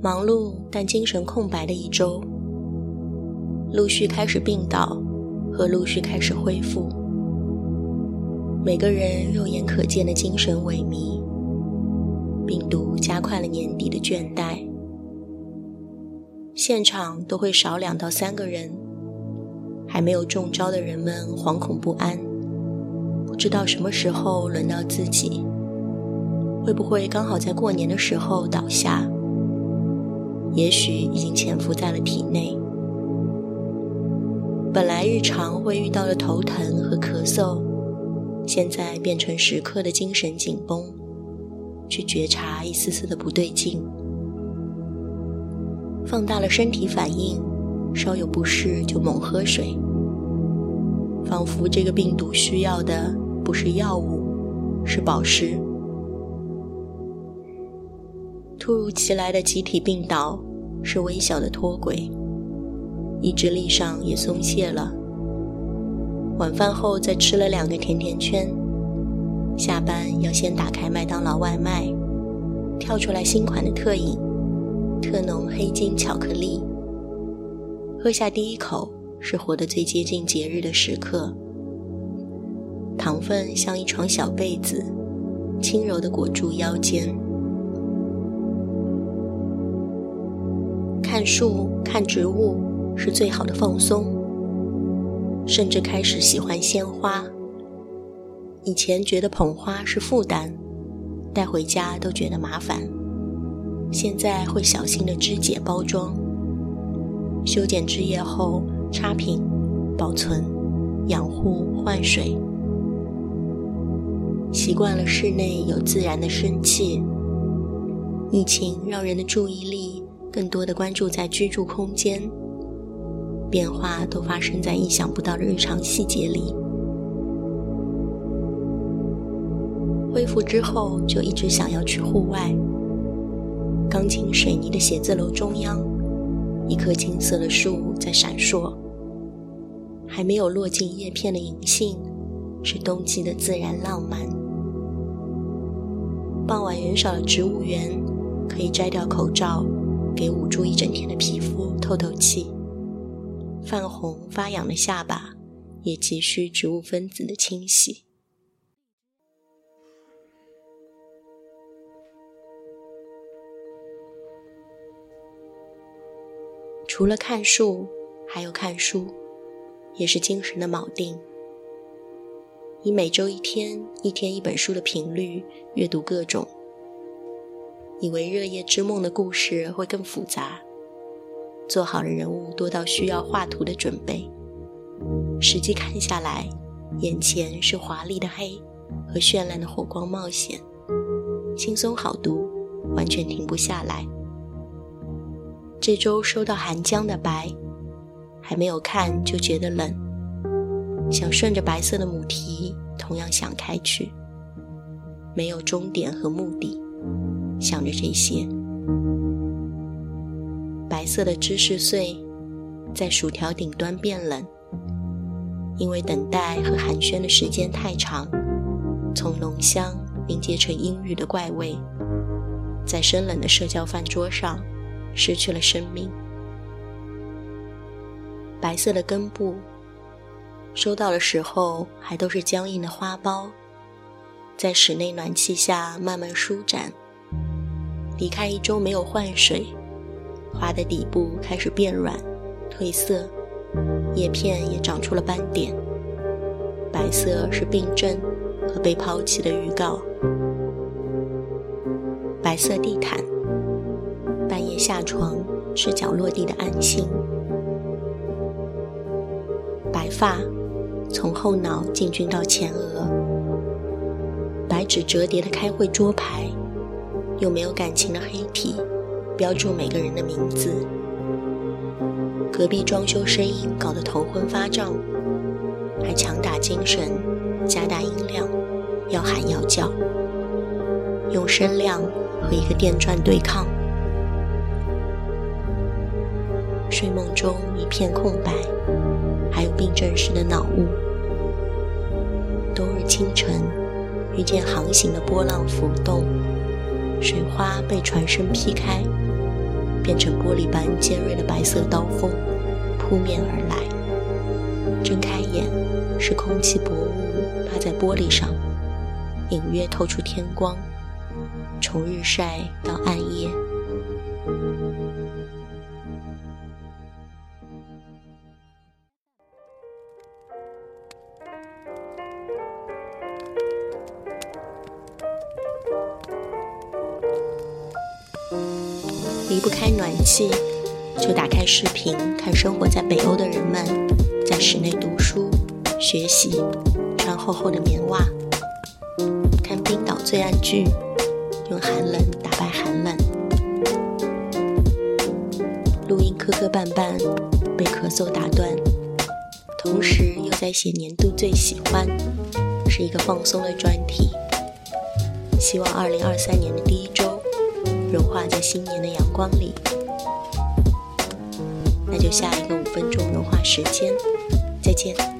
忙碌但精神空白的一周，陆续开始病倒和陆续开始恢复。每个人肉眼可见的精神萎靡，病毒加快了年底的倦怠。现场都会少两到三个人，还没有中招的人们惶恐不安，不知道什么时候轮到自己，会不会刚好在过年的时候倒下？也许已经潜伏在了体内。本来日常会遇到的头疼和咳嗽。现在变成时刻的精神紧绷，去觉察一丝丝的不对劲，放大了身体反应，稍有不适就猛喝水，仿佛这个病毒需要的不是药物，是保湿。突如其来的集体病倒是微小的脱轨，意志力上也松懈了。晚饭后再吃了两个甜甜圈，下班要先打开麦当劳外卖，跳出来新款的特饮，特浓黑金巧克力。喝下第一口是活得最接近节日的时刻，糖分像一床小被子，轻柔地裹住腰间。看树、看植物是最好的放松。甚至开始喜欢鲜花。以前觉得捧花是负担，带回家都觉得麻烦。现在会小心的肢解包装，修剪枝叶后插瓶、保存、养护、换水。习惯了室内有自然的生气。疫情让人的注意力更多的关注在居住空间。变化都发生在意想不到的日常细节里。恢复之后，就一直想要去户外。钢筋水泥的写字楼中央，一棵金色的树在闪烁。还没有落进叶片的银杏，是冬季的自然浪漫。傍晚人少的植物园，可以摘掉口罩，给捂住一整天的皮肤透透气。泛红发痒的下巴，也急需植物分子的清洗。除了看树，还有看书，也是精神的锚定。以每周一天、一天一本书的频率阅读各种，以为《热夜之梦》的故事会更复杂。做好了人物多到需要画图的准备，实际看下来，眼前是华丽的黑和绚烂的火光冒险，轻松好读，完全停不下来。这周收到寒江的白，还没有看就觉得冷，想顺着白色的母题同样想开去，没有终点和目的，想着这些。白色的芝士碎，在薯条顶端变冷，因为等待和寒暄的时间太长，从浓香凝结成阴郁的怪味，在生冷的社交饭桌上失去了生命。白色的根部，收到的时候还都是僵硬的花苞，在室内暖气下慢慢舒展。离开一周没有换水。花的底部开始变软、褪色，叶片也长出了斑点。白色是病症和被抛弃的预告。白色地毯，半夜下床，赤脚落地的安心。白发，从后脑进军到前额。白纸折叠的开会桌牌，又没有感情的黑体。标注每个人的名字。隔壁装修声音搞得头昏发胀，还强打精神，加大音量，要喊要叫，用声量和一个电钻对抗。睡梦中一片空白，还有病症时的脑雾。冬日清晨，遇见航行的波浪浮动，水花被船身劈开。变成玻璃般尖锐的白色刀锋，扑面而来。睁开眼，是空气薄雾趴在玻璃上，隐约透出天光。从日晒到暗夜。离不开暖气，就打开视频看生活在北欧的人们在室内读书、学习，穿厚厚的棉袜，看冰岛最爱剧，用寒冷打败寒冷。录音磕磕绊绊，被咳嗽打断，同时又在写年度最喜欢，是一个放松的专题。希望二零二三年的第一周。融化在新年的阳光里，那就下一个五分钟融化时间，再见。